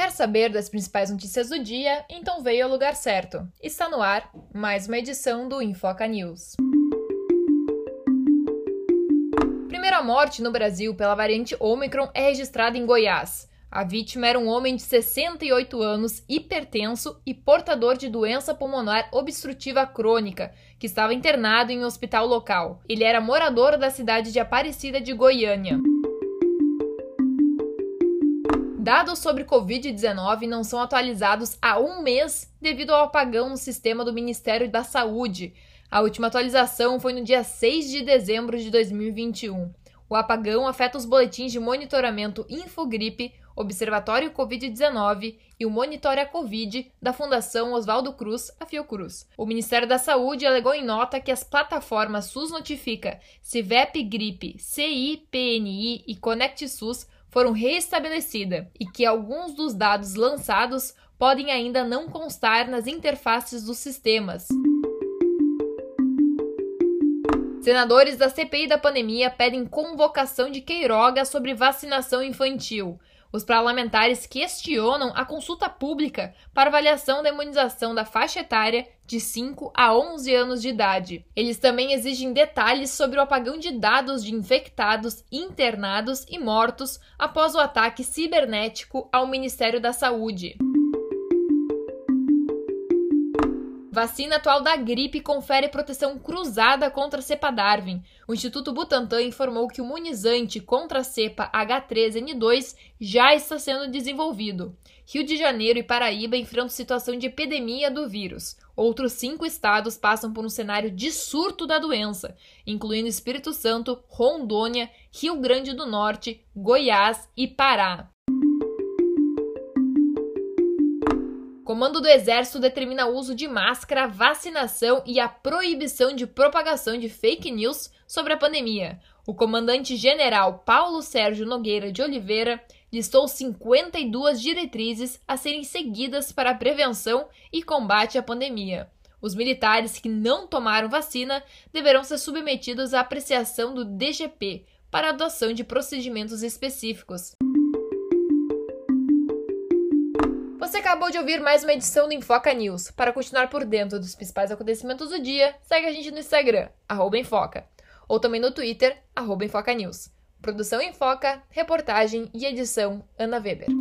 Quer saber das principais notícias do dia? Então veio ao lugar certo. Está no ar mais uma edição do Infoca News. Primeira morte no Brasil pela variante Omicron é registrada em Goiás. A vítima era um homem de 68 anos, hipertenso e portador de doença pulmonar obstrutiva crônica, que estava internado em um hospital local. Ele era morador da cidade de Aparecida de Goiânia. Dados sobre Covid-19 não são atualizados há um mês devido ao apagão no sistema do Ministério da Saúde. A última atualização foi no dia 6 de dezembro de 2021. O apagão afeta os boletins de monitoramento Infogripe, Observatório Covid-19 e o Monitora Covid da Fundação Oswaldo Cruz, a Fiocruz. O Ministério da Saúde alegou em nota que as plataformas SUS Notifica, CIVEP Gripe, CI, PNI e Conect SUS foram restabelecidas e que alguns dos dados lançados podem ainda não constar nas interfaces dos sistemas. Senadores da CPI da pandemia pedem convocação de Queiroga sobre vacinação infantil. Os parlamentares questionam a consulta pública para avaliação da imunização da faixa etária de 5 a 11 anos de idade. Eles também exigem detalhes sobre o apagão de dados de infectados, internados e mortos após o ataque cibernético ao Ministério da Saúde. Vacina atual da gripe confere proteção cruzada contra a cepa Darwin. O Instituto Butantan informou que o imunizante contra a cepa H3N2 já está sendo desenvolvido. Rio de Janeiro e Paraíba enfrentam situação de epidemia do vírus. Outros cinco estados passam por um cenário de surto da doença, incluindo Espírito Santo, Rondônia, Rio Grande do Norte, Goiás e Pará. Comando do Exército determina o uso de máscara, vacinação e a proibição de propagação de fake news sobre a pandemia. O comandante-general Paulo Sérgio Nogueira de Oliveira listou 52 diretrizes a serem seguidas para a prevenção e combate à pandemia. Os militares que não tomaram vacina deverão ser submetidos à apreciação do DGP para adoção de procedimentos específicos. Você acabou de ouvir mais uma edição do Infoca News. Para continuar por dentro dos principais acontecimentos do dia, segue a gente no Instagram, Infoca, ou também no Twitter, Infoca News. Produção Infoca, reportagem e edição Ana Weber.